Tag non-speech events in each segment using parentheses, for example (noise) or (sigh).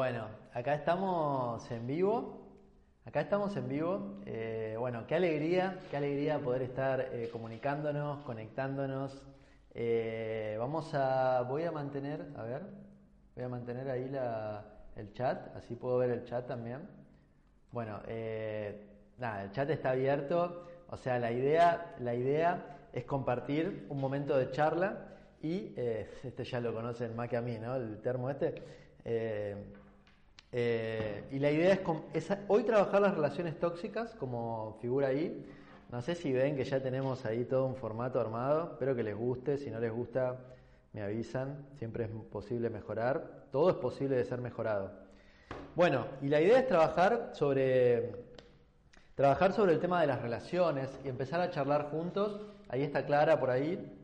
bueno, acá estamos en vivo. Acá estamos en vivo. Eh, bueno, qué alegría, qué alegría poder estar eh, comunicándonos, conectándonos. vamos a, voy a mantener, a ver, voy a mantener ahí el chat, así puedo ver el chat también. Bueno, nada, el chat está abierto. O sea, la idea, la idea es compartir un momento de charla y (laughs) este ya lo conocen más que a mí, ¿no? El termo este. Eh, eh, y la idea es, hoy trabajar las relaciones tóxicas, como figura ahí. No sé si ven que ya tenemos ahí todo un formato armado. Espero que les guste. Si no les gusta, me avisan. Siempre es posible mejorar. Todo es posible de ser mejorado. Bueno, y la idea es trabajar sobre, trabajar sobre el tema de las relaciones y empezar a charlar juntos. Ahí está Clara por ahí.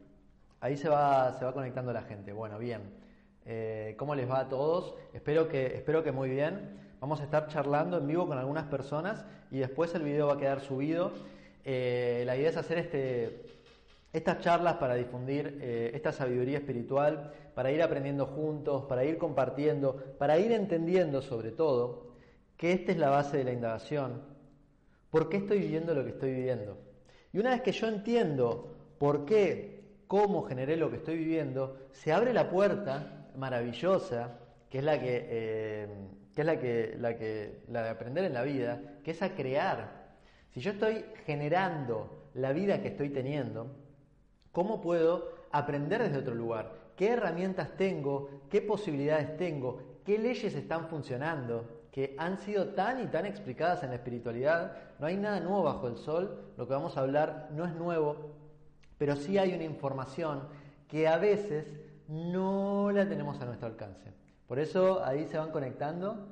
Ahí se va, se va conectando la gente. Bueno, bien. Eh, ¿Cómo les va a todos? Espero que, espero que muy bien. Vamos a estar charlando en vivo con algunas personas y después el video va a quedar subido. Eh, la idea es hacer este, estas charlas para difundir eh, esta sabiduría espiritual, para ir aprendiendo juntos, para ir compartiendo, para ir entendiendo sobre todo que esta es la base de la indagación. ¿Por qué estoy viviendo lo que estoy viviendo? Y una vez que yo entiendo por qué, cómo generé lo que estoy viviendo, se abre la puerta maravillosa, que es la que, eh, que es la que, la que, la de aprender en la vida, que es a crear. Si yo estoy generando la vida que estoy teniendo, ¿cómo puedo aprender desde otro lugar? ¿Qué herramientas tengo? ¿Qué posibilidades tengo? ¿Qué leyes están funcionando? que han sido tan y tan explicadas en la espiritualidad. No hay nada nuevo bajo el sol, lo que vamos a hablar no es nuevo, pero sí hay una información que a veces no la tenemos a nuestro alcance. Por eso ahí se van conectando.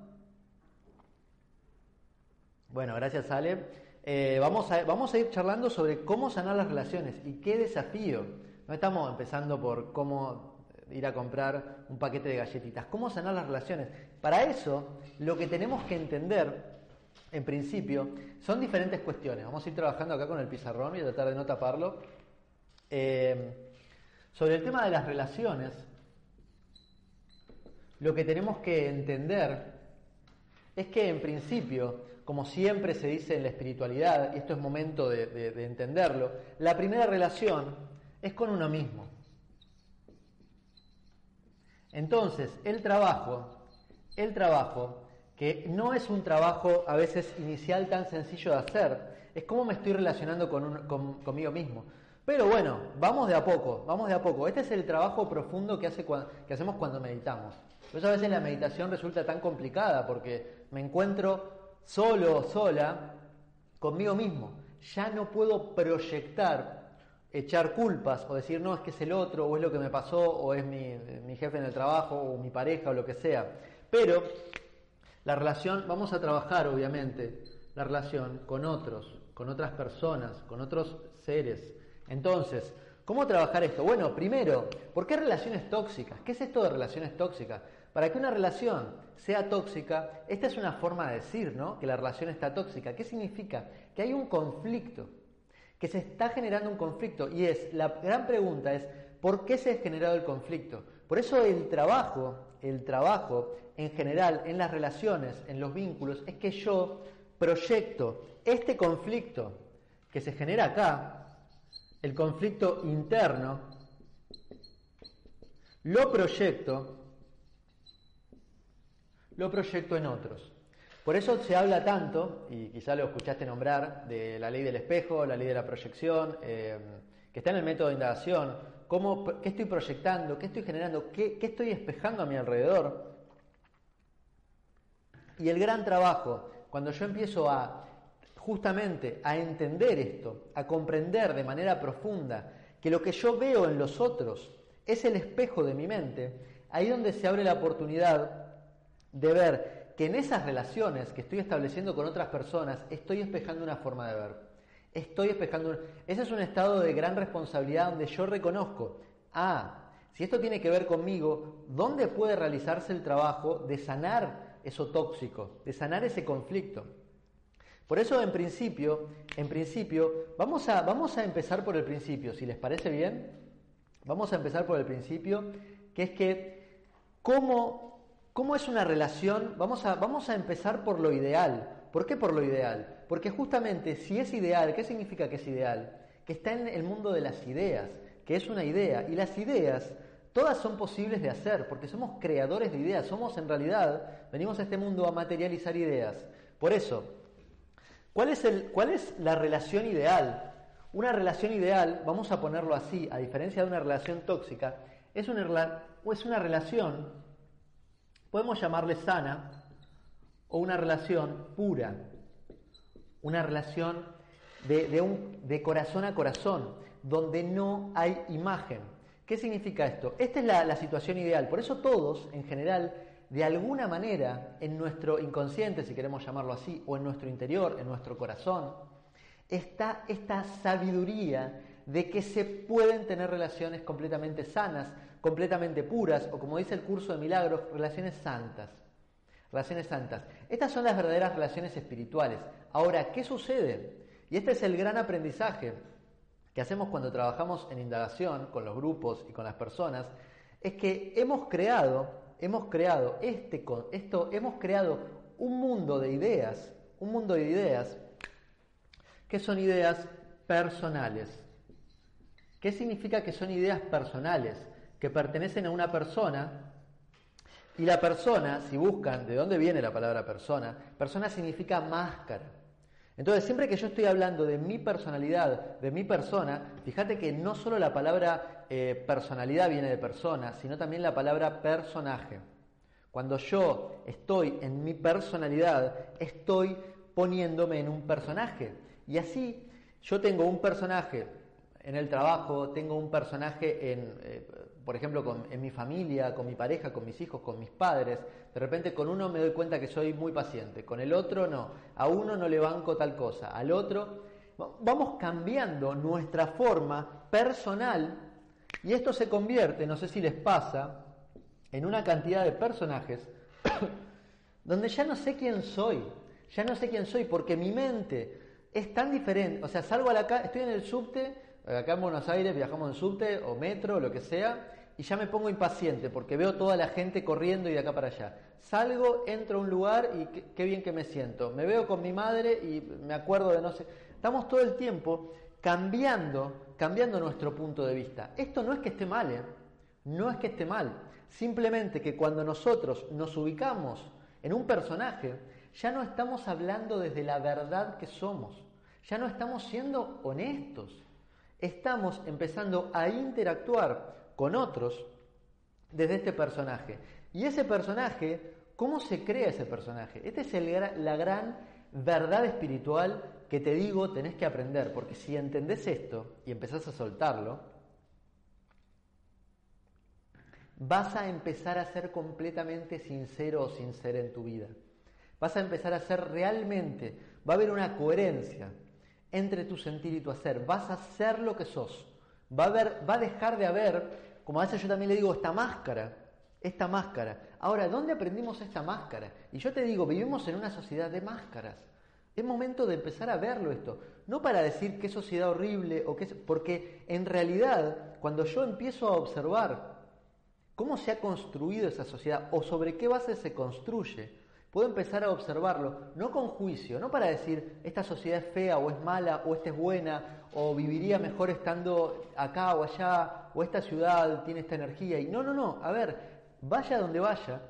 Bueno, gracias Ale. Eh, vamos, a, vamos a ir charlando sobre cómo sanar las relaciones y qué desafío. No estamos empezando por cómo ir a comprar un paquete de galletitas, cómo sanar las relaciones. Para eso, lo que tenemos que entender, en principio, son diferentes cuestiones. Vamos a ir trabajando acá con el pizarrón, a tratar de no taparlo. Eh, sobre el tema de las relaciones, lo que tenemos que entender es que en principio, como siempre se dice en la espiritualidad, y esto es momento de, entenderlo, la primera relación es con uno mismo. Entonces, el trabajo, el trabajo, que no es un trabajo a veces inicial tan sencillo de hacer, es cómo me estoy relacionando con conmigo mismo. Pero bueno, vamos de a poco, vamos de a poco. Este es el trabajo profundo que, hace, que hacemos cuando meditamos. Por eso a veces la meditación resulta tan complicada porque me encuentro solo o sola conmigo mismo. Ya no puedo proyectar, echar culpas o decir, no, es que es el otro, o es lo que me pasó, o es mi jefe en el trabajo, o mi pareja, o lo que sea. Pero la relación, vamos a trabajar obviamente la relación con otros, con otras personas, con otros seres entonces, ¿cómo trabajar esto? Bueno, primero, ¿por qué relaciones tóxicas? ¿Qué es esto de relaciones tóxicas? Para que una relación sea tóxica, esta es una forma de decir, ¿no? Que la relación está tóxica. ¿Qué significa? Que hay un conflicto, que se está generando un conflicto. Y es, la gran pregunta es, ¿por qué se ha generado el conflicto? Por eso el trabajo, el trabajo en general, en las relaciones, en los vínculos, es que yo proyecto este conflicto que se genera acá, el conflicto interno, lo proyecto, lo proyecto en otros. Por eso se habla tanto, y quizá lo escuchaste nombrar, de la ley del espejo, la ley de la proyección, eh, que está en el método de indagación, cómo, qué estoy proyectando, qué estoy generando, qué, qué estoy espejando a mi alrededor. Y el gran trabajo cuando yo empiezo a justamente a entender esto, a comprender de manera profunda que lo que yo veo en los otros es el espejo de mi mente, ahí donde se abre la oportunidad de ver que en esas relaciones que estoy estableciendo con otras personas estoy espejando una forma de ver. Estoy espejando. Ese es un estado de gran responsabilidad donde yo reconozco, ah, si esto tiene que ver conmigo, ¿dónde puede realizarse el trabajo de sanar eso tóxico, de sanar ese conflicto? Por eso, en principio, en principio, vamos a, vamos a empezar por el principio, si les parece bien. Vamos a empezar por el principio, que es que cómo, cómo es una relación, vamos a, vamos a empezar por lo ideal. ¿Por qué por lo ideal? Porque justamente si es ideal, ¿qué significa que es ideal? Que está en el mundo de las ideas, que es una idea. Y las ideas Todas son posibles de hacer, porque somos creadores de ideas, somos en realidad, venimos a este mundo a materializar ideas. Por eso, ¿cuál es, la relación ideal? Una relación ideal, vamos a ponerlo así, a diferencia de una relación tóxica, es una, es una relación, podemos llamarle sana, o una relación pura, una relación de corazón a corazón, donde no hay imagen ¿Qué significa esto? Esta es la, situación ideal. Por eso todos, en general, de alguna manera, en nuestro inconsciente, si queremos llamarlo así, o en nuestro interior, en nuestro corazón, está esta sabiduría de que se pueden tener relaciones completamente sanas, completamente puras, o como dice el curso de milagros, relaciones santas. Relaciones santas. Estas son las verdaderas relaciones espirituales. Ahora, ¿qué sucede? Y este es el gran aprendizaje que hacemos cuando trabajamos en indagación con los grupos y con las personas es que hemos creado, hemos creado este, esto, hemos creado un mundo de ideas, un mundo de ideas que son ideas personales. ¿Qué significa que son ideas personales? Que pertenecen a una persona y la persona, si buscan de dónde viene la palabra persona, persona significa máscara. Entonces, siempre que yo estoy hablando de mi personalidad, de mi persona, fíjate que no solo la palabra eh, personalidad viene de persona, sino también la palabra personaje. Cuando yo estoy en mi personalidad, estoy poniéndome en un personaje. Y así yo tengo un personaje en el trabajo, tengo un personaje en, eh, por ejemplo, en mi familia, con mi pareja, con mis hijos, con mis padres. De repente con uno me doy cuenta que soy muy paciente, con el otro no. A uno no le banco tal cosa, al otro... Vamos cambiando nuestra forma personal y esto se convierte, no sé si les pasa, en una cantidad de personajes (coughs) donde ya no sé quién soy, ya no sé quién soy porque mi mente es tan diferente, o sea, salgo a la calle, estoy en el subte, acá en Buenos Aires viajamos en subte o metro, o lo que sea, y ya me pongo impaciente porque veo toda la gente corriendo y de acá para allá. Salgo, entro a un lugar y qué, bien que me siento. Me veo con mi madre y me acuerdo de no sé. Estamos todo el tiempo cambiando, cambiando nuestro punto de vista. Esto no es que esté mal, ¿eh? no es que esté mal. Simplemente que cuando nosotros nos ubicamos en un personaje, ya no estamos hablando desde la verdad que somos. Ya no estamos siendo honestos. Estamos empezando a interactuar con otros desde este personaje. Y ese personaje, ¿cómo se crea ese personaje? Esta es el, la gran verdad espiritual que te digo tenés que aprender, porque si entendés esto y empezás a soltarlo, vas a empezar a ser completamente sincero o sincera en tu vida. Vas a empezar a ser realmente, va a haber una coherencia entre tu sentir y tu hacer. Vas a ser lo que sos. Va a, va a dejar de haber, como a veces yo también le digo, esta máscara, esta máscara. Ahora, ¿dónde aprendimos esta máscara? Y yo te digo, vivimos en una sociedad de máscaras. Es momento de empezar a verlo esto. No para decir qué sociedad horrible o qué... Porque en realidad, cuando yo empiezo a observar cómo se ha construido esa sociedad o sobre qué base se construye, puedo empezar a observarlo, no con juicio, no para decir esta sociedad es fea o es mala o esta es buena o viviría mejor estando acá o allá o esta ciudad tiene esta energía. Y no, no, no, a ver, vaya donde vaya,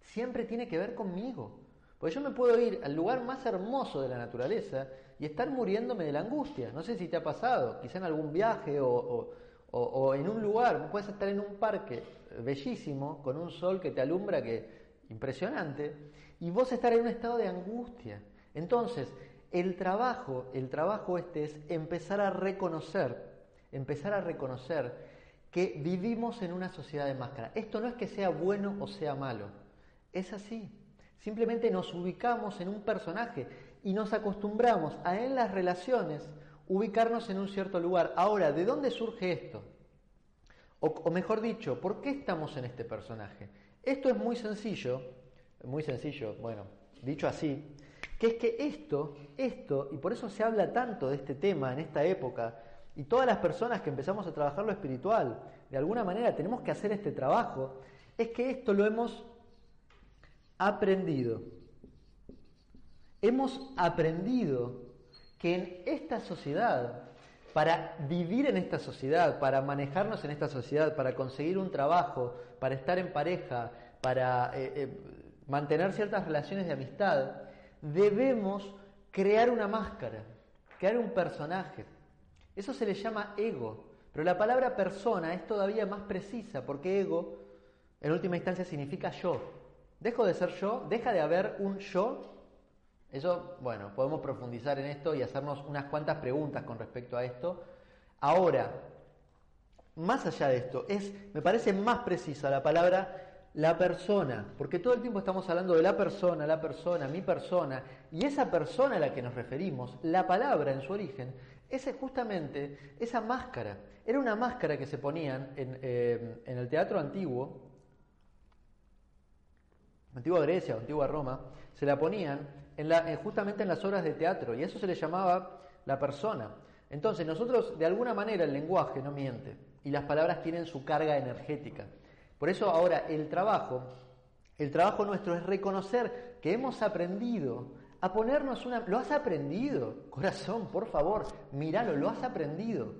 siempre tiene que ver conmigo. Porque yo me puedo ir al lugar más hermoso de la naturaleza y estar muriéndome de la angustia. No sé si te ha pasado, quizá en algún viaje o, o en un lugar, puedes estar en un parque bellísimo con un sol que te alumbra que impresionante y vos estar en un estado de angustia. Entonces, el trabajo, el trabajo este es empezar a reconocer, empezar a reconocer que vivimos en una sociedad de máscara. Esto no es que sea bueno o sea malo, es así. Simplemente nos ubicamos en un personaje y nos acostumbramos a en las relaciones ubicarnos en un cierto lugar. Ahora, ¿de dónde surge esto? O, mejor dicho, ¿por qué estamos en este personaje? Esto es muy sencillo, muy sencillo, bueno, dicho así, que es que esto, esto, y por eso se habla tanto de este tema en esta época, y todas las personas que empezamos a trabajar lo espiritual, de alguna manera tenemos que hacer este trabajo, es que esto lo hemos aprendido. Hemos aprendido que en esta sociedad, para vivir en esta sociedad, para manejarnos en esta sociedad, para conseguir un trabajo, para estar en pareja, para eh, eh, mantener ciertas relaciones de amistad, debemos crear una máscara, crear un personaje. Eso se le llama ego, pero la palabra persona es todavía más precisa porque ego en última instancia significa yo. Dejo de ser yo, deja de haber un yo. Eso, bueno, podemos profundizar en esto y hacernos unas cuantas preguntas con respecto a esto. Ahora, más allá de esto, es, me parece más precisa la palabra la persona, porque todo el tiempo estamos hablando de la persona, la persona, mi persona, y esa persona a la que nos referimos, la palabra en su origen, es justamente esa máscara. Era una máscara que se ponían en, eh, el teatro antiguo, antigua Grecia antigua Roma, se la ponían en la, justamente en las obras de teatro, y eso se le llamaba la persona. Entonces nosotros, de alguna manera, el lenguaje no miente, y las palabras tienen su carga energética. Por eso ahora el trabajo, el trabajo nuestro es reconocer que hemos aprendido a ponernos una... Lo has aprendido, corazón, por favor, míralo, lo has aprendido.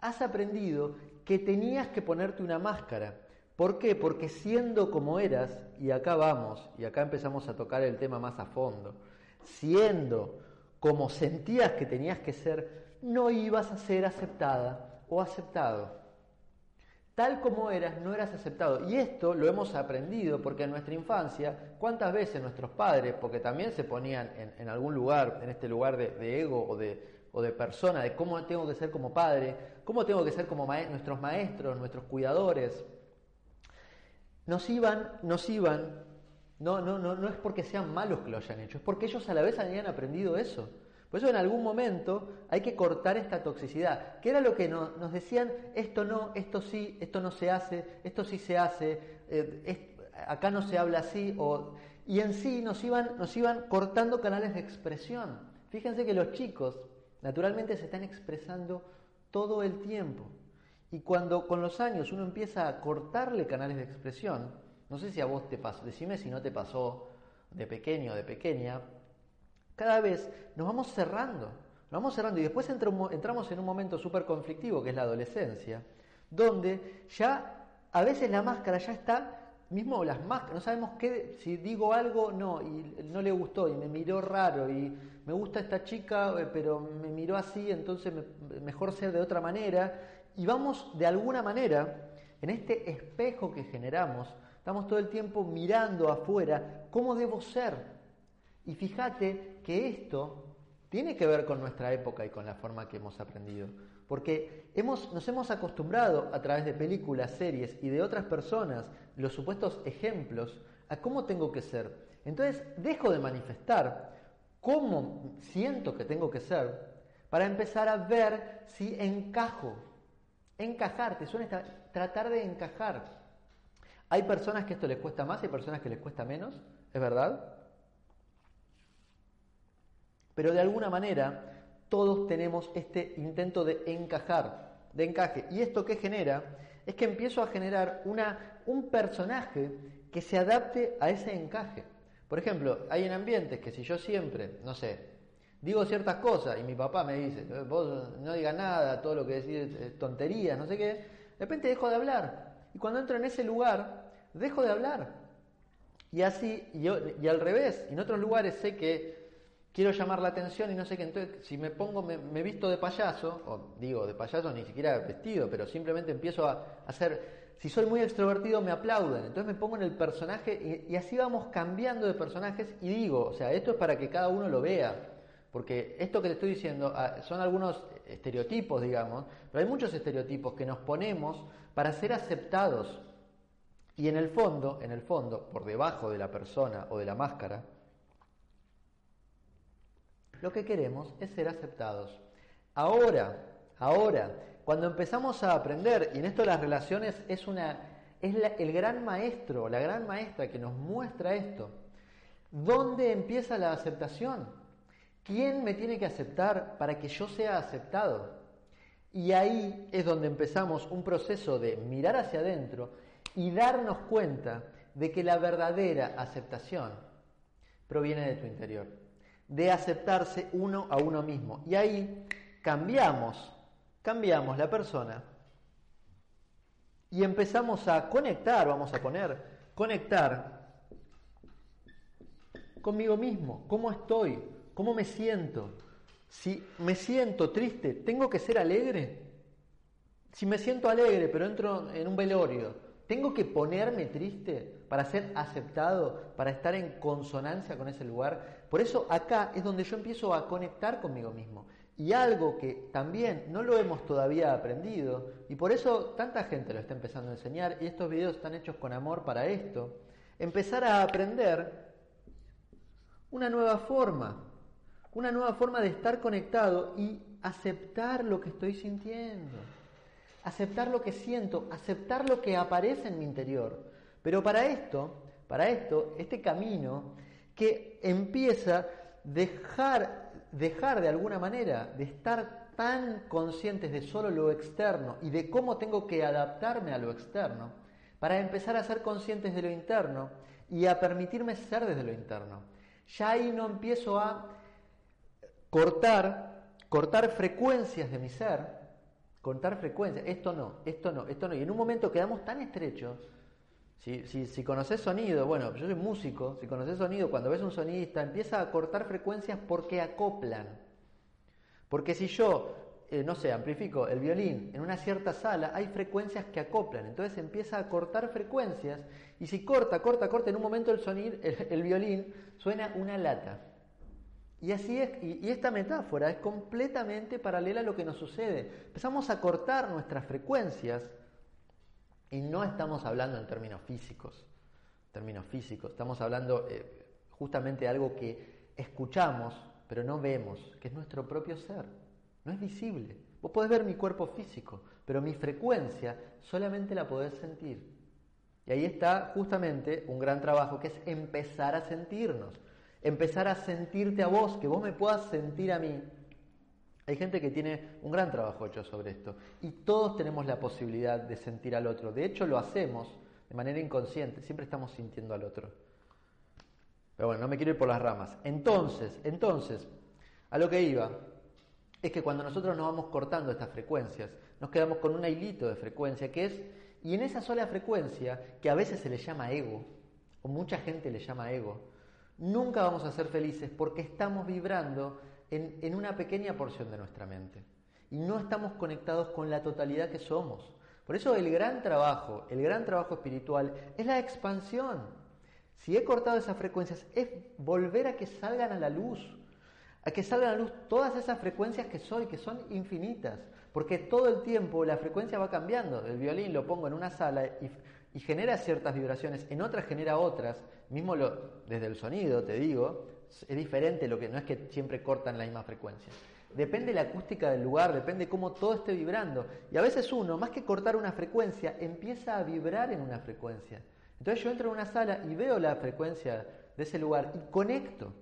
Has aprendido que tenías que ponerte una máscara. ¿Por qué? Porque siendo como eras, y acá vamos, y acá empezamos a tocar el tema más a fondo, siendo como sentías que tenías que ser, no ibas a ser aceptada o aceptado. Tal como eras, no eras aceptado. Y esto lo hemos aprendido porque en nuestra infancia, ¿cuántas veces nuestros padres, porque también se ponían en, algún lugar, en este lugar de, ego o de, persona, de cómo tengo que ser como padre, cómo tengo que ser como nuestros maestros, nuestros cuidadores, nos iban, nos iban, no, no, no, no es porque sean malos que lo hayan hecho, es porque ellos a la vez habían aprendido eso. Por eso en algún momento hay que cortar esta toxicidad, que era lo que nos, decían, esto no, esto sí, esto no se hace, esto sí se hace, eh, acá no se habla así, y en sí nos iban, nos iban cortando canales de expresión. Fíjense que los chicos naturalmente se están expresando todo el tiempo. Y cuando con los años uno empieza a cortarle canales de expresión, no sé si a vos te pasó, decime si no te pasó de pequeño o de pequeña, cada vez nos vamos cerrando, nos vamos cerrando y después entramos en un momento súper conflictivo que es la adolescencia, donde ya a veces la máscara ya está, mismo las máscaras, no sabemos qué, si digo algo, no, y no le gustó y me miró raro y me gusta esta chica, eh, pero me miró así, entonces mejor ser de otra manera. Y vamos de alguna manera, en este espejo que generamos, estamos todo el tiempo mirando afuera cómo debo ser, y fíjate que esto tiene que ver con nuestra época y con la forma que hemos aprendido. Porque hemos, nos hemos acostumbrado a través de películas, series y de otras personas, los supuestos ejemplos, a cómo tengo que ser. Entonces dejo de manifestar cómo siento que tengo que ser para empezar a ver si encajo. Encajar, te suena tratar de encajar. Hay personas que esto les cuesta más, hay personas que les cuesta menos, ¿es verdad? Pero de alguna manera todos tenemos este intento de encajar, de encaje. ¿Y esto qué genera? Es que empiezo a generar una, un personaje que se adapte a ese encaje. Por ejemplo, hay en ambientes que si yo siempre, no sé, digo ciertas cosas y mi papá me dice, vos no digas nada, todo lo que decís es tonterías, no sé qué, de repente dejo de hablar. Y cuando entro en ese lugar, dejo de hablar. Y así, y, y al revés, en otros lugares sé que quiero llamar la atención y no sé qué, entonces si me pongo, me, visto de payaso, o digo de payaso ni siquiera vestido, pero simplemente empiezo a hacer si soy muy extrovertido me aplauden, entonces me pongo en el personaje y, así vamos cambiando de personajes y digo, o sea, esto es para que cada uno lo vea, porque esto que te estoy diciendo ah, son algunos estereotipos, digamos, pero hay muchos estereotipos que nos ponemos para ser aceptados. Y en el fondo, en el fondo, por debajo de la persona o de la máscara, lo que queremos es ser aceptados. Ahora, ahora, cuando empezamos a aprender, y en esto las relaciones es, una, es el gran maestro, la gran maestra que nos muestra esto, ¿dónde empieza la aceptación? ¿Quién me tiene que aceptar para que yo sea aceptado? Y ahí es donde empezamos un proceso de mirar hacia adentro y darnos cuenta de que la verdadera aceptación proviene de tu interior, de aceptarse uno a uno mismo. Y ahí cambiamos, cambiamos la persona y empezamos a conectar, vamos a poner, conectar conmigo mismo, cómo estoy, cómo me siento. Si me siento triste, ¿tengo que ser alegre? Si me siento alegre pero entro en un velorio, ¿tengo que ponerme triste para ser aceptado, para estar en consonancia con ese lugar? Por eso acá es donde yo empiezo a conectar conmigo mismo. Y algo que también no lo hemos todavía aprendido, y por eso tanta gente lo está empezando a enseñar, y estos videos están hechos con amor para esto, empezar a aprender una nueva forma, una nueva forma de estar conectado y aceptar lo que estoy sintiendo, aceptar lo que siento, aceptar lo que aparece en mi interior. Pero para esto, para esto, este camino que empieza dejar dejar de alguna manera de estar tan conscientes de solo lo externo y de cómo tengo que adaptarme a lo externo, para empezar a ser conscientes de lo interno y a permitirme ser desde lo interno. Ya ahí no empiezo a cortar, cortar frecuencias de mi ser, cortar frecuencias, esto no, esto no, esto no. Y en un momento quedamos tan estrechos si, si, si, conoces sonido, bueno, yo soy músico, si conoces sonido, cuando ves un sonidista, empieza a cortar frecuencias porque acoplan. Porque si yo, eh, no sé, amplifico el violín en una cierta sala, hay frecuencias que acoplan. Entonces empieza a cortar frecuencias y si corta, corta, corta, en un momento el, sonido, el, violín suena una lata. Y así es, y esta metáfora es completamente paralela a lo que nos sucede. Empezamos a cortar nuestras frecuencias y no estamos hablando en términos físicos, términos físicos, estamos hablando eh, justamente de algo que escuchamos, pero no vemos, que es nuestro propio ser. No es visible. Vos podés ver mi cuerpo físico, pero mi frecuencia solamente la podés sentir. Y ahí está justamente un gran trabajo que es empezar a sentirnos, empezar a sentirte a vos, que vos me puedas sentir a mí, hay gente que tiene un gran trabajo hecho sobre esto y todos tenemos la posibilidad de sentir al otro. De hecho, lo hacemos de manera inconsciente, siempre estamos sintiendo al otro. Pero bueno, no me quiero ir por las ramas. Entonces, entonces, a lo que iba es que cuando nosotros nos vamos cortando estas frecuencias, nos quedamos con un hilito de frecuencia que es, y en esa sola frecuencia, que a veces se le llama ego, o mucha gente le llama ego, nunca vamos a ser felices porque estamos vibrando en, una pequeña porción de nuestra mente y no estamos conectados con la totalidad que somos. Por eso el gran trabajo, el gran trabajo espiritual es la expansión. Si he cortado esas frecuencias, es volver a que salgan a la luz, a que salgan a la luz todas esas frecuencias que soy, que son infinitas, porque todo el tiempo la frecuencia va cambiando. El violín lo pongo en una sala y, y genera ciertas vibraciones, en otras genera otras, mismo lo, desde el sonido, te digo, es diferente, lo que no es que siempre cortan la misma frecuencia. Depende la acústica del lugar, depende cómo todo esté vibrando. Y a veces uno, más que cortar una frecuencia, empieza a vibrar en una frecuencia. Entonces yo entro en una sala y veo la frecuencia de ese lugar y conecto.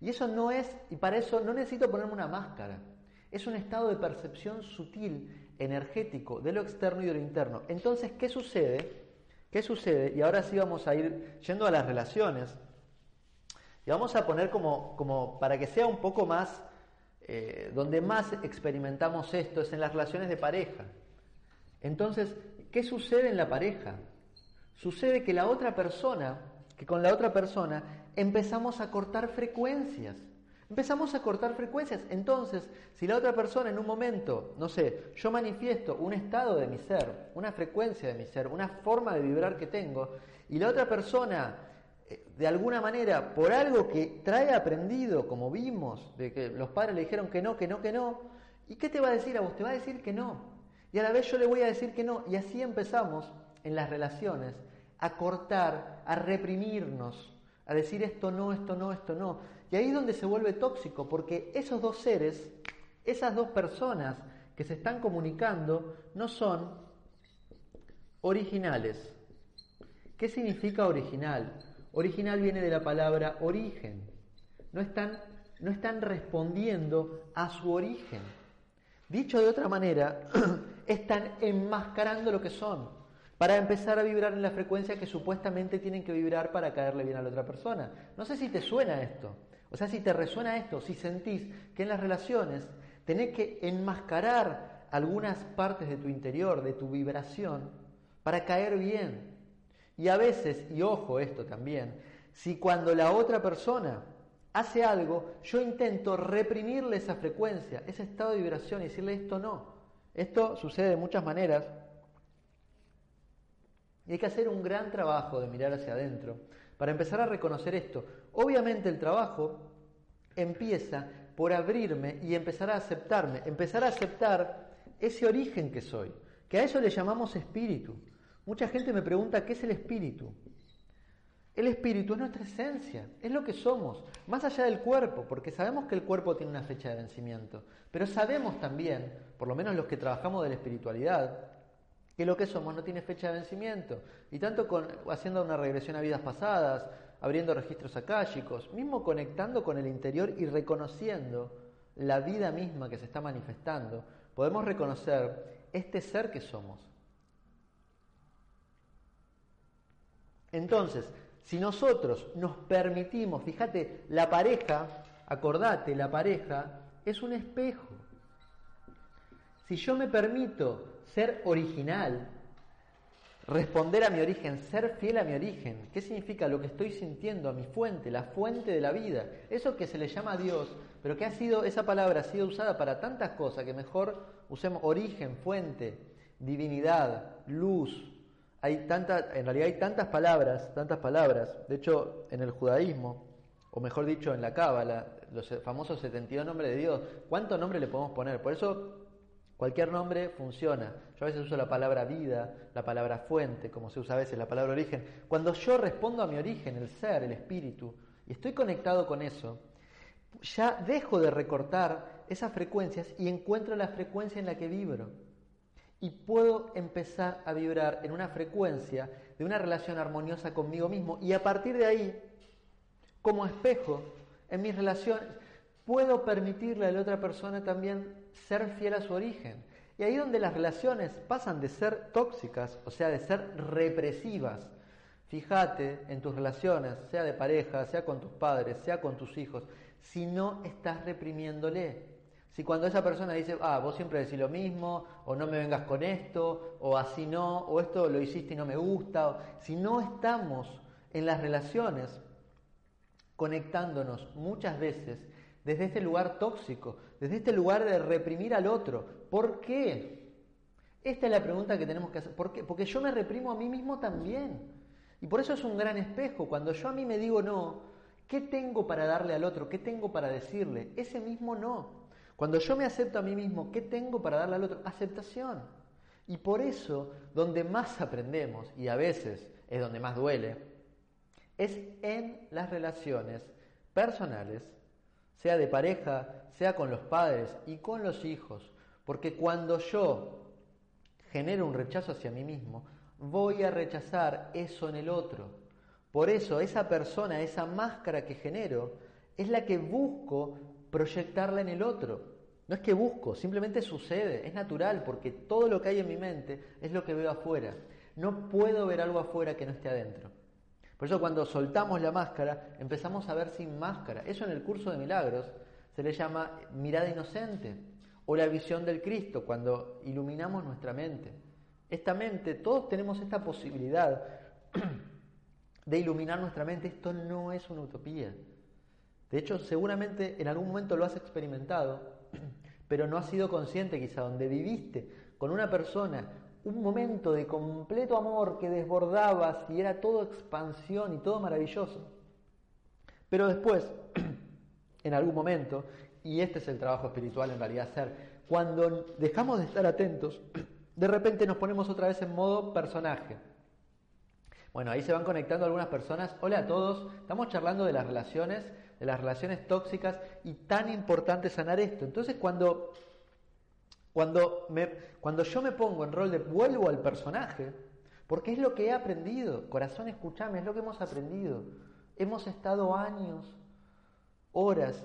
Y eso no es, y para eso no necesito ponerme una máscara. Es un estado de percepción sutil, energético, de lo externo y de lo interno. Entonces, ¿qué sucede? ¿Qué sucede? Y ahora sí vamos a ir yendo a las relaciones. Y vamos a poner como, como para que sea un poco más, eh, donde más experimentamos esto es en las relaciones de pareja. Entonces, ¿qué sucede en la pareja? Sucede que la otra persona, que con la otra persona empezamos a cortar frecuencias. Empezamos a cortar frecuencias. Entonces, si la otra persona en un momento, no sé, yo manifiesto un estado de mi ser, una frecuencia de mi ser, una forma de vibrar que tengo, y la otra persona, eh, de alguna manera, por algo que trae aprendido, como vimos, de que los padres le dijeron que no, que no, que no, ¿y qué te va a decir a vos? Te va a decir que no. Y a la vez yo le voy a decir que no. Y así empezamos en las relaciones a cortar, a reprimirnos, a decir esto no, esto no, esto no. Y ahí es donde se vuelve tóxico, porque esos dos seres, esas dos personas que se están comunicando, no son originales. ¿Qué significa original? Original viene de la palabra origen. No están, no están respondiendo a su origen. Dicho de otra manera, (clears throat) están enmascarando lo que son para empezar a vibrar en la frecuencia que supuestamente tienen que vibrar para caerle bien a la otra persona. No sé si te suena esto. O sea, si te resuena esto, si sentís que en las relaciones tenés que enmascarar algunas partes de tu interior, de tu vibración, para caer bien. Y a veces, y ojo esto también, si cuando la otra persona hace algo, yo intento reprimirle esa frecuencia, ese estado de vibración y decirle esto no. Esto sucede de muchas maneras. Y hay que hacer un gran trabajo de mirar hacia adentro para empezar a reconocer esto. Obviamente el trabajo empieza por abrirme y empezar a aceptarme, empezar a aceptar ese origen que soy, que a eso le llamamos espíritu. Mucha gente me pregunta, ¿qué es el espíritu? El espíritu es nuestra esencia, es lo que somos, más allá del cuerpo, porque sabemos que el cuerpo tiene una fecha de vencimiento, pero sabemos también, por lo menos los que trabajamos de la espiritualidad, que lo que somos no tiene fecha de vencimiento. Y tanto con, haciendo una regresión a vidas pasadas, abriendo registros akáshicos, mismo conectando con el interior y reconociendo la vida misma que se está manifestando, podemos reconocer este ser que somos. Entonces, si nosotros nos permitimos, fíjate, la pareja, acordate, la pareja es un espejo. Si yo me permito ser original, responder a mi origen, ser fiel a mi origen, ¿qué significa lo que estoy sintiendo, a mi fuente, la fuente de la vida? Eso que se le llama Dios, pero que ha sido, esa palabra ha sido usada para tantas cosas, que mejor usemos origen, fuente, divinidad, luz. Hay tanta, en realidad hay tantas palabras, tantas palabras. De hecho, en el judaísmo, o mejor dicho, en la Cábala, los famosos 72 nombres de Dios, ¿cuántos nombres le podemos poner? Por eso Cualquier nombre funciona. Yo a veces uso la palabra vida, la palabra fuente, como se usa a veces la palabra origen. Cuando yo respondo a mi origen, el ser, el espíritu, y estoy conectado con eso, ya dejo de recortar esas frecuencias y encuentro la frecuencia en la que vibro. Y puedo empezar a vibrar en una frecuencia de una relación armoniosa conmigo mismo. Y a partir de ahí, como espejo, en mis relaciones, puedo permitirle a la otra persona también ser fiel a su origen. Y ahí donde las relaciones pasan de ser tóxicas, o sea, de ser represivas. Fíjate en tus relaciones, sea de pareja, sea con tus padres, sea con tus hijos, si no estás reprimiéndole. Si cuando esa persona dice, ah, vos siempre decís lo mismo, o no me vengas con esto, o así no, o esto lo hiciste y no me gusta, si no estamos en las relaciones conectándonos muchas veces desde este lugar tóxico, desde este lugar de reprimir al otro. ¿Por qué? Esta es la pregunta que tenemos que hacer. ¿Por qué? Porque yo me reprimo a mí mismo también. Y por eso es un gran espejo. Cuando yo a mí me digo no, ¿qué tengo para darle al otro? ¿Qué tengo para decirle? Ese mismo no. Cuando yo me acepto a mí mismo, ¿qué tengo para darle al otro? Aceptación. Y por eso, donde más aprendemos, y a veces es donde más duele, es en las relaciones personales sea de pareja, sea con los padres y con los hijos, porque cuando yo genero un rechazo hacia mí mismo, voy a rechazar eso en el otro. Por eso esa persona, esa máscara que genero, es la que busco proyectarla en el otro. No es que busco, simplemente sucede, es natural, porque todo lo que hay en mi mente es lo que veo afuera. No puedo ver algo afuera que no esté adentro. Por eso cuando soltamos la máscara, empezamos a ver sin máscara. Eso en el curso de milagros se le llama mirada inocente o la visión del Cristo, cuando iluminamos nuestra mente. Esta mente, todos tenemos esta posibilidad (clears throat) de iluminar nuestra mente. Esto no es una utopía. De hecho, seguramente en algún momento lo has experimentado, (clears throat) pero no has sido consciente quizá, donde viviste con una persona un momento de completo amor que desbordabas y era todo expansión y todo maravilloso. Pero después, (clears throat) en algún momento, y este es el trabajo espiritual en realidad ser, cuando dejamos de estar atentos, (clears throat) de repente nos ponemos otra vez en modo personaje. Bueno, ahí se van conectando algunas personas. Hola a todos, estamos charlando de las relaciones, de las relaciones tóxicas y tan importante sanar esto. Entonces cuando, cuando, me, cuando yo me pongo en rol de vuelvo al personaje, porque es lo que he aprendido, corazón escúchame, es lo que hemos aprendido. Hemos estado años, horas,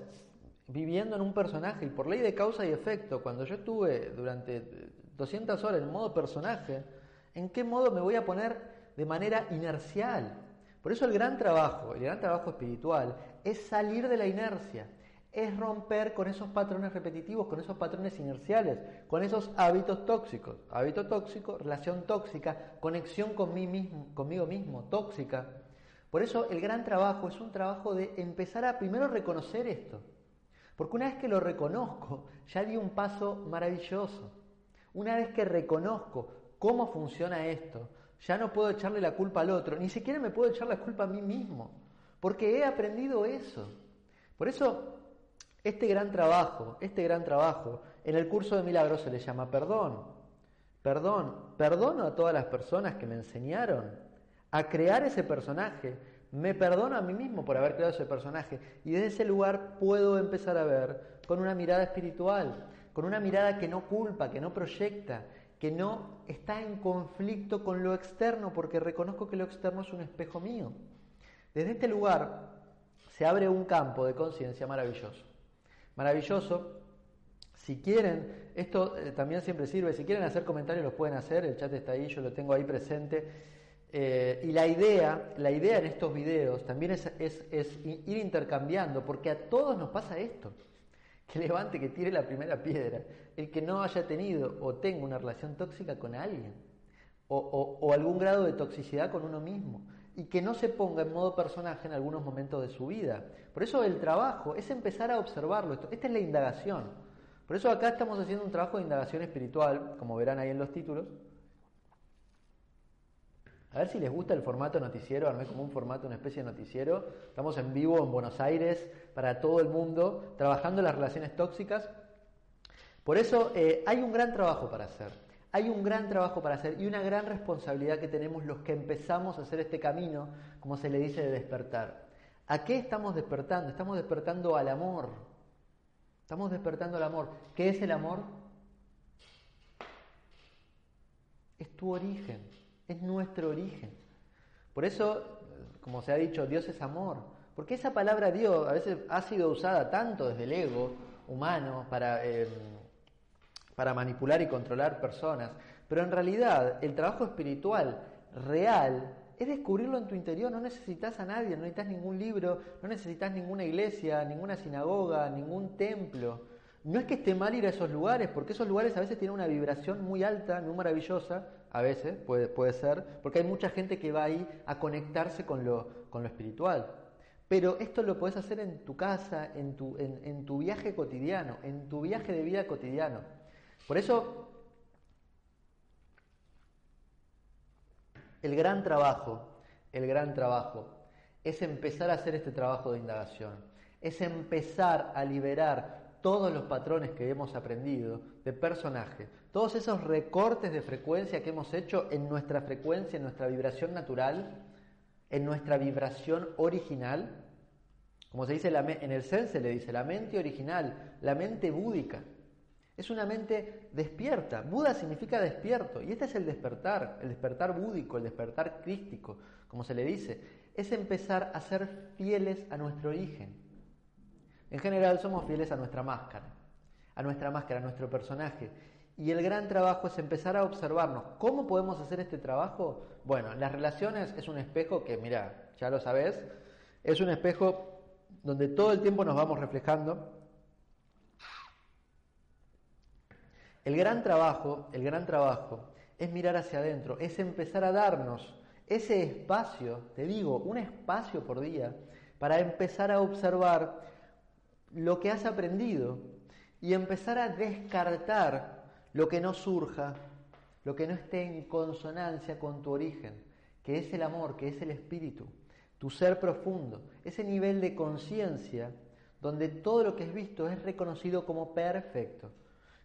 viviendo en un personaje y por ley de causa y efecto, cuando yo estuve durante 200 horas en modo personaje, ¿en qué modo me voy a poner de manera inercial? Por eso el gran trabajo, el gran trabajo espiritual, es salir de la inercia, es romper con esos patrones repetitivos, con esos patrones inerciales, con esos hábitos tóxicos. Hábito tóxico, relación tóxica, conexión con mí mismo, conmigo mismo, tóxica. Por eso el gran trabajo es un trabajo de empezar a primero reconocer esto. Porque una vez que lo reconozco, ya di un paso maravilloso. Una vez que reconozco cómo funciona esto, ya no puedo echarle la culpa al otro, ni siquiera me puedo echar la culpa a mí mismo, porque he aprendido eso. Por eso, este gran trabajo, este gran trabajo, en el curso de milagros se le llama perdón. Perdón, perdono a todas las personas que me enseñaron a crear ese personaje, me perdono a mí mismo por haber creado ese personaje y desde ese lugar puedo empezar a ver con una mirada espiritual, con una mirada que no culpa, que no proyecta, que no está en conflicto con lo externo, porque reconozco que lo externo es un espejo mío. Desde este lugar se abre un campo de conciencia maravilloso. Maravilloso. Si quieren, esto eh, también siempre sirve, si quieren hacer comentarios los pueden hacer, el chat está ahí, yo lo tengo ahí presente. Eh, y la idea, la idea en estos videos también es, ir intercambiando, porque a todos nos pasa esto. Que levante, que tire la primera piedra. El que no haya tenido o tenga una relación tóxica con alguien, o, algún grado de toxicidad con uno mismo, y que no se ponga en modo personaje en algunos momentos de su vida. Por eso el trabajo es empezar a observarlo. esta es la indagación. Por eso acá estamos haciendo un trabajo de indagación espiritual, como verán ahí en los títulos, a ver si les gusta el formato noticiero, armé como un formato, una especie de noticiero. Estamos en vivo en Buenos Aires para todo el mundo, trabajando las relaciones tóxicas. Por eso eh, hay un gran trabajo para hacer. Hay un gran trabajo para hacer y una gran responsabilidad que tenemos los que empezamos a hacer este camino, como se le dice, de despertar. ¿A qué estamos despertando? Estamos despertando al amor. Estamos despertando al amor. ¿Qué es el amor? Es tu origen es nuestro origen. Por eso, como se ha dicho, Dios es amor. Porque esa palabra Dios a veces ha sido usada tanto desde el ego humano para, em, para manipular y controlar personas. Pero en realidad el trabajo espiritual real es descubrirlo en tu interior. No necesitas a nadie, no necesitas ningún libro, no necesitas ninguna iglesia, ninguna sinagoga, ningún templo. No es que esté mal ir a esos lugares, porque esos lugares a veces tienen una vibración muy alta, muy maravillosa, a veces puede, puede ser, porque hay mucha gente que va ahí a conectarse con lo, con lo espiritual. Pero esto lo puedes hacer en tu casa, en tu, en, en tu viaje cotidiano, en tu viaje de vida cotidiano. Por eso, el gran trabajo, el gran trabajo, es empezar a hacer este trabajo de indagación, es empezar a liberar todos los patrones que hemos aprendido de personaje, todos esos recortes de frecuencia que hemos hecho en nuestra frecuencia, en nuestra vibración natural, en nuestra vibración original, como se dice en el Zen se le dice, la mente original, la mente búdica. Es una mente despierta. Buda significa despierto. Y este es el despertar, el despertar búdico, el despertar crístico, como se le dice. Es empezar a ser fieles a nuestro origen. En general somos fieles a nuestra máscara, a nuestra máscara, a nuestro personaje. Y el gran trabajo es empezar a observarnos. ¿Cómo podemos hacer este trabajo? Bueno, las relaciones es un espejo que, mira, ya lo sabes, es un espejo donde todo el tiempo nos vamos reflejando. El gran trabajo, el gran trabajo es mirar hacia adentro, es empezar a darnos ese espacio, te digo, un espacio por día, para empezar a observar lo que has aprendido y empezar a descartar lo que no surja, lo que no esté en consonancia con tu origen, que es el amor, que es el espíritu, tu ser profundo, ese nivel de conciencia donde todo lo que es visto es reconocido como perfecto.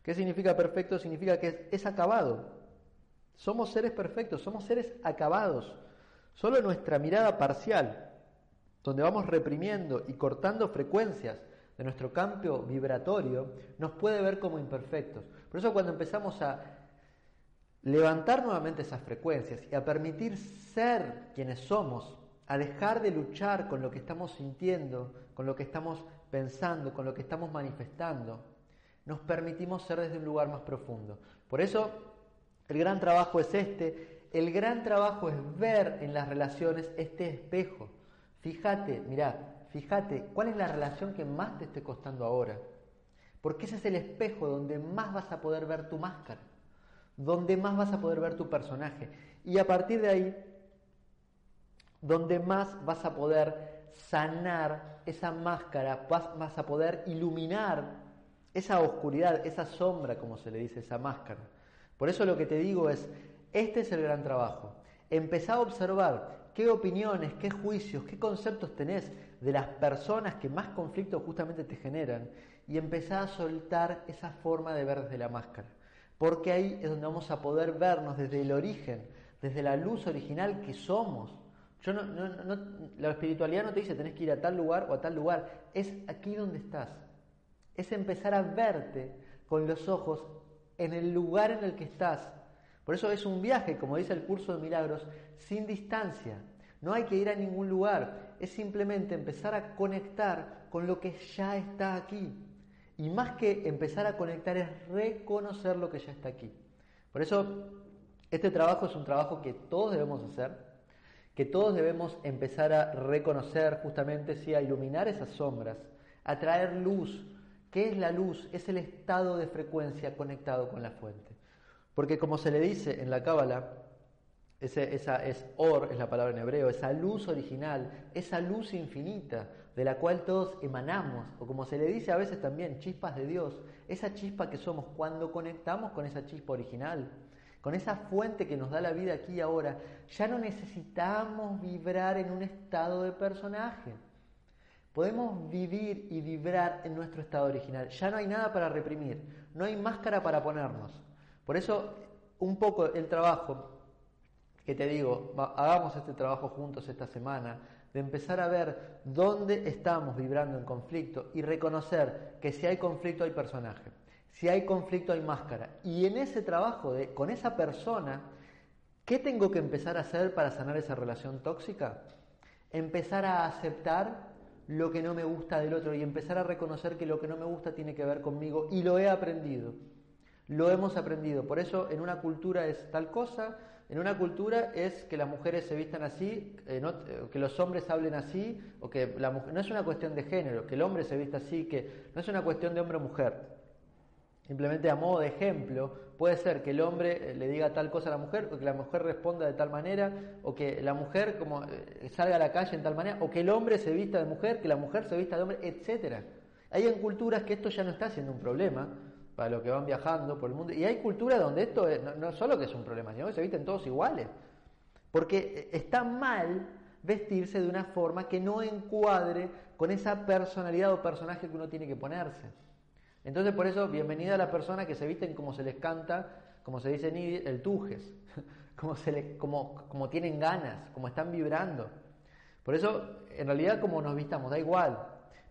¿Qué significa perfecto? Significa que es, acabado. Somos seres perfectos, somos seres acabados. Solo nuestra mirada parcial, donde vamos reprimiendo y cortando frecuencias de nuestro campo vibratorio, nos puede ver como imperfectos. Por eso cuando empezamos a levantar nuevamente esas frecuencias y a permitir ser quienes somos, a dejar de luchar con lo que estamos sintiendo, con lo que estamos pensando, con lo que estamos manifestando, nos permitimos ser desde un lugar más profundo. Por eso el gran trabajo es este, el gran trabajo es ver en las relaciones este espejo. Fíjate, mirá, fíjate cuál es la relación que más te esté costando ahora. Porque ese es el espejo donde más vas a poder ver tu máscara, donde más vas a poder ver tu personaje. Y a partir de ahí donde más vas a poder sanar esa máscara, vas, a poder iluminar esa oscuridad, esa sombra, como se le dice, esa máscara. Por eso lo que te digo es, este es el gran trabajo. Empezá a observar qué opiniones, qué juicios, qué conceptos tenés de las personas que más conflictos justamente te generan y empezá a soltar esa forma de ver desde la máscara. Porque ahí es donde vamos a poder vernos desde el origen, desde la luz original que somos yo no, no, la espiritualidad no te dice tenés que ir a tal lugar o a tal lugar, es aquí donde estás. Es empezar a verte con los ojos en el lugar en el que estás. Por eso es un viaje, como dice el curso de milagros, sin distancia. No hay que ir a ningún lugar, es simplemente empezar a conectar con lo que ya está aquí. Y más que empezar a conectar es reconocer lo que ya está aquí. Por eso este trabajo es un trabajo que todos debemos hacer que todos debemos empezar a reconocer justamente, sí, a iluminar esas sombras, a traer luz. ¿Qué es la luz? Es el estado de frecuencia conectado con la fuente. Porque como se le dice en la Cábala, esa es or, es la palabra en hebreo, esa luz original, esa luz infinita de la cual todos emanamos, o como se le dice a veces también, chispas de Dios, esa chispa que somos cuando conectamos con esa chispa original, con esa fuente que nos da la vida aquí y ahora, ya no necesitamos vibrar en un estado de personaje. Podemos vivir y vibrar en nuestro estado original. Ya no hay nada para reprimir, no hay máscara para ponernos. Por eso, un poco el trabajo que te digo, hagamos este trabajo juntos esta semana, de empezar a ver dónde estamos vibrando en conflicto y reconocer que si hay conflicto hay personaje. Si hay conflicto hay máscara. Y en ese trabajo de, con esa persona, ¿qué tengo que empezar a hacer para sanar esa relación tóxica? Empezar a aceptar lo que no me gusta del otro y empezar a reconocer que lo que no me gusta tiene que ver conmigo y lo he aprendido. Lo hemos aprendido. Por eso en una cultura es tal cosa, en una cultura es que las mujeres se vistan así, eh, eh, que los hombres hablen así, o que la mujer, no es una cuestión de género, que el hombre se vista así, que no es una cuestión de hombre o mujer. Simplemente a modo de ejemplo, puede ser que el hombre eh, le diga tal cosa a la mujer, o que la mujer responda de tal manera, o que la mujer como eh, salga a la calle en tal manera, o que el hombre se vista de mujer, que la mujer se vista de hombre, etcétera. Hay en culturas que esto ya no está siendo un problema para los que van viajando por el mundo, y hay culturas donde esto no, solo que es un problema, sino que se visten todos iguales, porque eh, está mal vestirse de una forma que no encuadre con esa personalidad o personaje que uno tiene que ponerse. Entonces por eso, bienvenida a las personas que se visten como se les canta, como se dice el tujes, (laughs) como, se como, como tienen ganas, como están vibrando. Por eso, en realidad, como nos vistamos, da igual.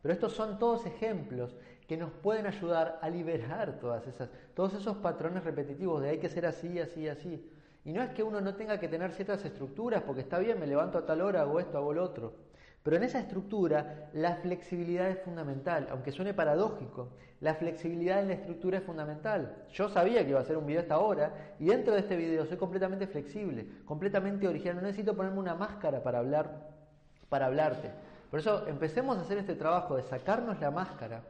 Pero estos son todos ejemplos que nos pueden ayudar a liberar todas esas, todos esos patrones repetitivos de hay que ser así, así, así. Y no es que uno no tenga que tener ciertas estructuras, porque está bien, me levanto a tal hora, hago esto, hago lo otro. Pero en esa estructura la flexibilidad es fundamental, aunque suene paradójico, la flexibilidad en la estructura es fundamental. Yo sabía que iba a hacer un video esta hora y dentro de este video soy completamente flexible, completamente original, no necesito ponerme una máscara para hablar para hablarte. Por eso empecemos a hacer este trabajo de sacarnos la máscara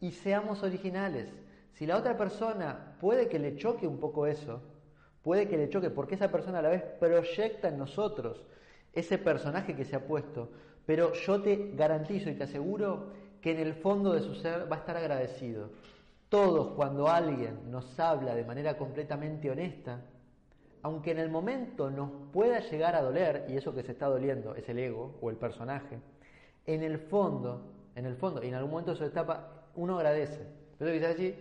y seamos originales. Si la otra persona puede que le choque un poco eso, puede que le choque porque esa persona a la vez proyecta en nosotros ese personaje que se ha puesto. Pero yo te garantizo y te aseguro que en el fondo de su ser va a estar agradecido. Todos cuando alguien nos habla de manera completamente honesta, aunque en el momento nos pueda llegar a doler, y eso que se está doliendo es el ego o el personaje, en el fondo, en el fondo, y en algún momento de su etapa, uno agradece. Pero que allí,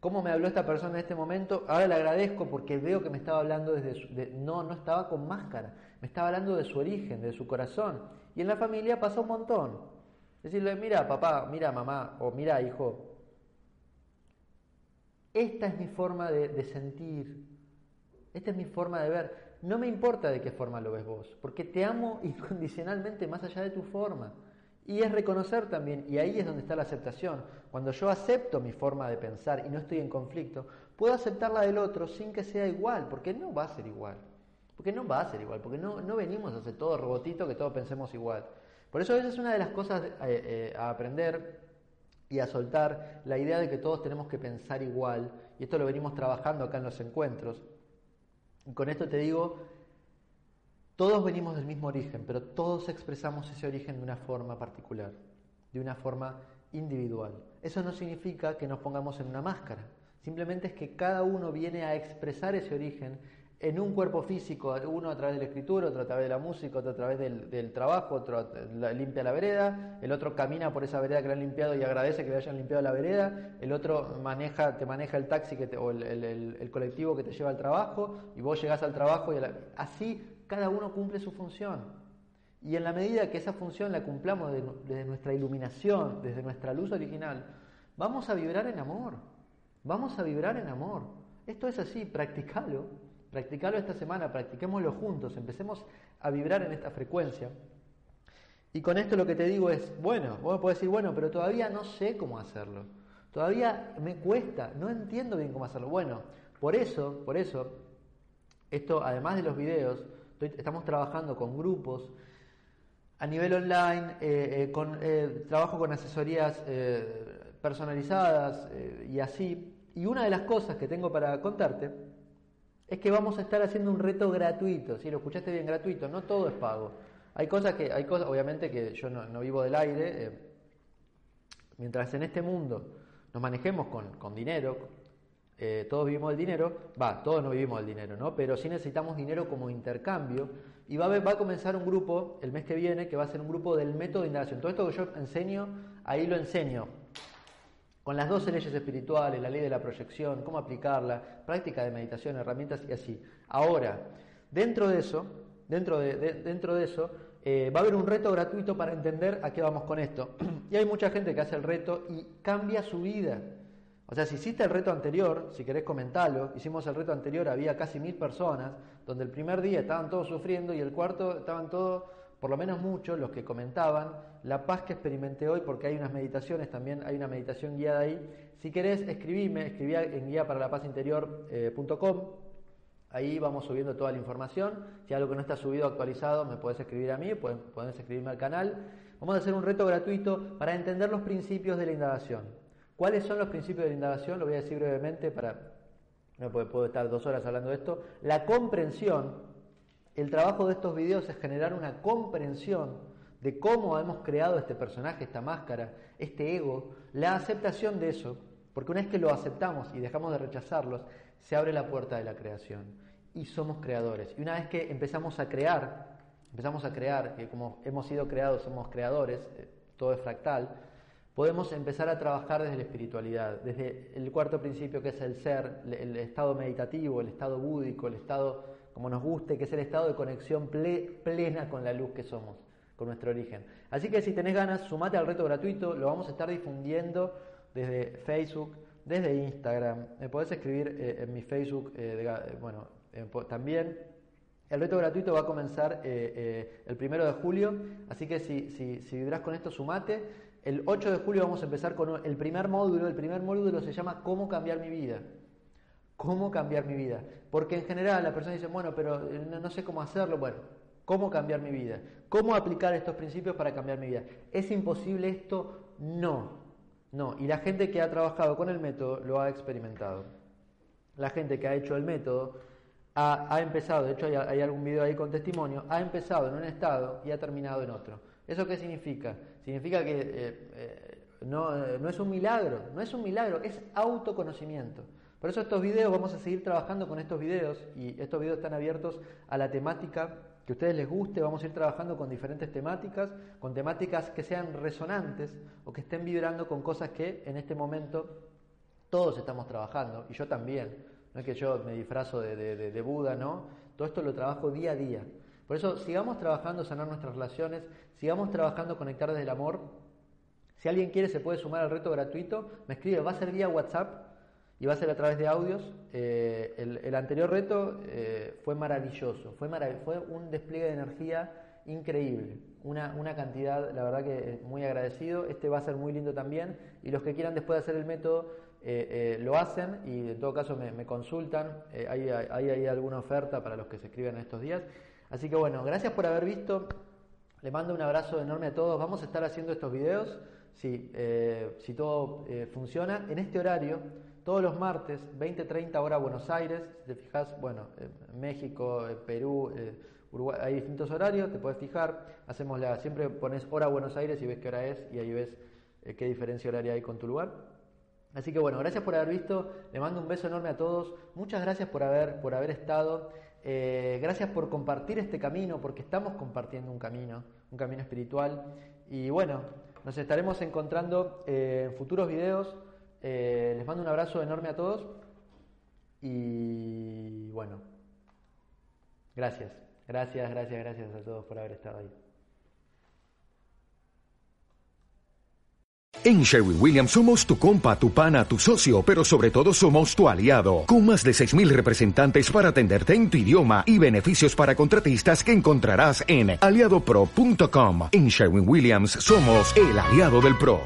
¿cómo me habló esta persona en este momento? Ahora le agradezco porque veo que me estaba hablando desde su, no, no estaba con máscara, me estaba hablando de su origen, de su corazón. Y en la familia pasa un montón. Decirle, mira papá, mira mamá, o mira hijo, esta es mi forma de sentir, esta es mi forma de ver. No me importa de qué forma lo ves vos, porque te amo (laughs) incondicionalmente más allá de tu forma. Y es reconocer también, y ahí es donde está la aceptación. Cuando yo acepto mi forma de pensar y no estoy en conflicto, puedo aceptar la del otro sin que sea igual, porque no va a ser igual. Porque no va a ser igual, porque no, no venimos a hacer todo robotito que todos pensemos igual. Por eso esa es una de las cosas eh, eh, a aprender y a soltar, la idea de que todos tenemos que pensar igual, y esto lo venimos trabajando acá en los encuentros. Y con esto te digo, todos venimos del mismo origen, pero todos expresamos ese origen de una forma particular, de una forma individual. Eso no significa que nos pongamos en una máscara, simplemente es que cada uno viene a expresar ese origen en un cuerpo físico, uno a través de la escritura, otro a través de la música, otro a través del, trabajo, otro limpia la vereda, el otro camina por esa vereda que le han limpiado y agradece que le hayan limpiado la vereda, el otro maneja, te maneja el taxi o el, colectivo que te lleva al trabajo y vos llegás al trabajo y así cada uno cumple su función. Y en la medida que esa función la cumplamos desde nuestra iluminación, desde nuestra luz original, vamos a vibrar en amor, vamos a vibrar en amor. Esto es así, practicalo Practicalo esta semana, practiquémoslo juntos, empecemos a vibrar en esta frecuencia. Y con esto lo que te digo es, bueno, vos podés decir, bueno, pero todavía no sé cómo hacerlo. Todavía me cuesta, no entiendo bien cómo hacerlo. Bueno, por eso, por eso, esto, además de los videos, estamos trabajando con grupos a nivel online, eh, eh, eh, trabajo con asesorías personalizadas y así. Y una de las cosas que tengo para contarte es que vamos a estar haciendo un reto gratuito, si lo escuchaste bien, gratuito, no todo es pago. Hay cosas que, hay cosas, obviamente que yo no, vivo del aire, eh, mientras en este mundo nos manejemos con, dinero, eh, todos vivimos del dinero, va, todos no vivimos del dinero, ¿no? Pero sí necesitamos dinero como intercambio y va a, va a comenzar un grupo el mes que viene que va a ser un grupo del método de indagación. Todo esto que yo enseño, ahí lo enseño con las 12 leyes espirituales, la ley de la proyección, cómo aplicarla, práctica de meditación, herramientas y así. Ahora, dentro de eso, dentro de, dentro de eso, eh, va a haber un reto gratuito para entender a qué vamos con esto. (clears throat) y hay mucha gente que hace el reto y cambia su vida. O sea, si hiciste el reto anterior, si querés comentarlo, hicimos el reto anterior, había casi mil personas, donde el primer día estaban todos sufriendo y el cuarto estaban todos por lo menos muchos, los que comentaban, la paz que experimenté hoy, porque hay unas meditaciones, también hay una meditación guiada ahí. Si querés, escribime, escribí en guía para la paz interior.com. Eh, ahí vamos subiendo toda la información. Si algo que no está subido actualizado, me puedes escribir a mí, puedes, escribirme al canal. Vamos a hacer un reto gratuito para entender los principios de la indagación. ¿Cuáles son los principios de la indagación? Lo voy a decir brevemente para... No puedo estar dos horas hablando de esto. La comprensión el trabajo de estos videos es generar una comprensión de cómo hemos creado este personaje, esta máscara, este ego, la aceptación de eso, porque una vez que lo aceptamos y dejamos de rechazarlos, se abre la puerta de la creación y somos creadores. Y una vez que empezamos a crear, empezamos a crear, que como hemos sido creados somos creadores, eh, todo es fractal, podemos empezar a trabajar desde la espiritualidad, desde el cuarto principio que es el ser, el estado meditativo, el estado búdico, el estado como nos guste, que es el estado de conexión plena con la luz que somos, con nuestro origen. Así que si tenés ganas, sumate al reto gratuito, lo vamos a estar difundiendo desde Facebook, desde Instagram. Me podés escribir eh, en mi Facebook, eh, eh, bueno, también. El reto gratuito va a comenzar el primero de julio, así que si, si, si vibrás con esto, sumate. El 8 de julio vamos a empezar con el primer módulo. El primer módulo se llama ¿Cómo cambiar mi vida? ¿Cómo cambiar mi vida? Porque en general la persona dice, bueno, pero eh, no, sé cómo hacerlo. Bueno, ¿cómo cambiar mi vida? ¿Cómo aplicar estos principios para cambiar mi vida? ¿Es imposible esto? No, no. Y la gente que ha trabajado con el método lo ha experimentado. La gente que ha hecho el método ha, empezado, de hecho hay, algún video ahí con testimonio, ha empezado en un estado y ha terminado en otro. ¿Eso qué significa? Significa que eh, eh, no, no es un milagro, no es un milagro, es autoconocimiento. Por eso estos videos, vamos a seguir trabajando con estos videos y estos videos están abiertos a la temática que a ustedes les guste, vamos a ir trabajando con diferentes temáticas, con temáticas que sean resonantes o que estén vibrando con cosas que en este momento todos estamos trabajando y yo también. No es que yo me disfrazo de, Buda, ¿no? Todo esto lo trabajo día a día. Por eso sigamos trabajando, sanar nuestras relaciones, sigamos trabajando, conectar desde el amor. Si alguien quiere se puede sumar al reto gratuito, me escribe, va a ser vía WhatsApp y va a ser a través de audios. Eh, el, anterior reto eh, fue maravilloso, fue, fue un despliegue de energía increíble, una, una, cantidad, la verdad que muy agradecido. Este va a ser muy lindo también y los que quieran después de hacer el método eh, lo hacen y en todo caso me, consultan. hay, hay, hay, alguna oferta para los que se escriben estos días. Así que bueno, gracias por haber visto. Le mando un abrazo enorme a todos. Vamos a estar haciendo estos videos, si, si todo funciona, en este horario todos los martes, 20-30 hora Buenos Aires, si te fijas, bueno, México, Perú, Uruguay, hay distintos horarios, te puedes fijar, hacemos la, siempre pones hora Buenos Aires y ves qué hora es y ahí ves eh, qué diferencia horaria hay con tu lugar. Así que bueno, gracias por haber visto, le mando un beso enorme a todos, muchas gracias por haber, por haber estado, eh, gracias por compartir este camino, porque estamos compartiendo un camino, un camino espiritual. Y bueno, nos estaremos encontrando eh, en futuros videos. Eh, les mando un abrazo enorme a todos y bueno, gracias, gracias, gracias, gracias a todos por haber estado ahí. En Sherwin Williams somos tu compa, tu pana, tu socio, pero sobre todo somos tu aliado, con más de 6.000 representantes para atenderte en tu idioma y beneficios para contratistas que encontrarás en aliadopro.com. En Sherwin Williams somos el aliado del PRO.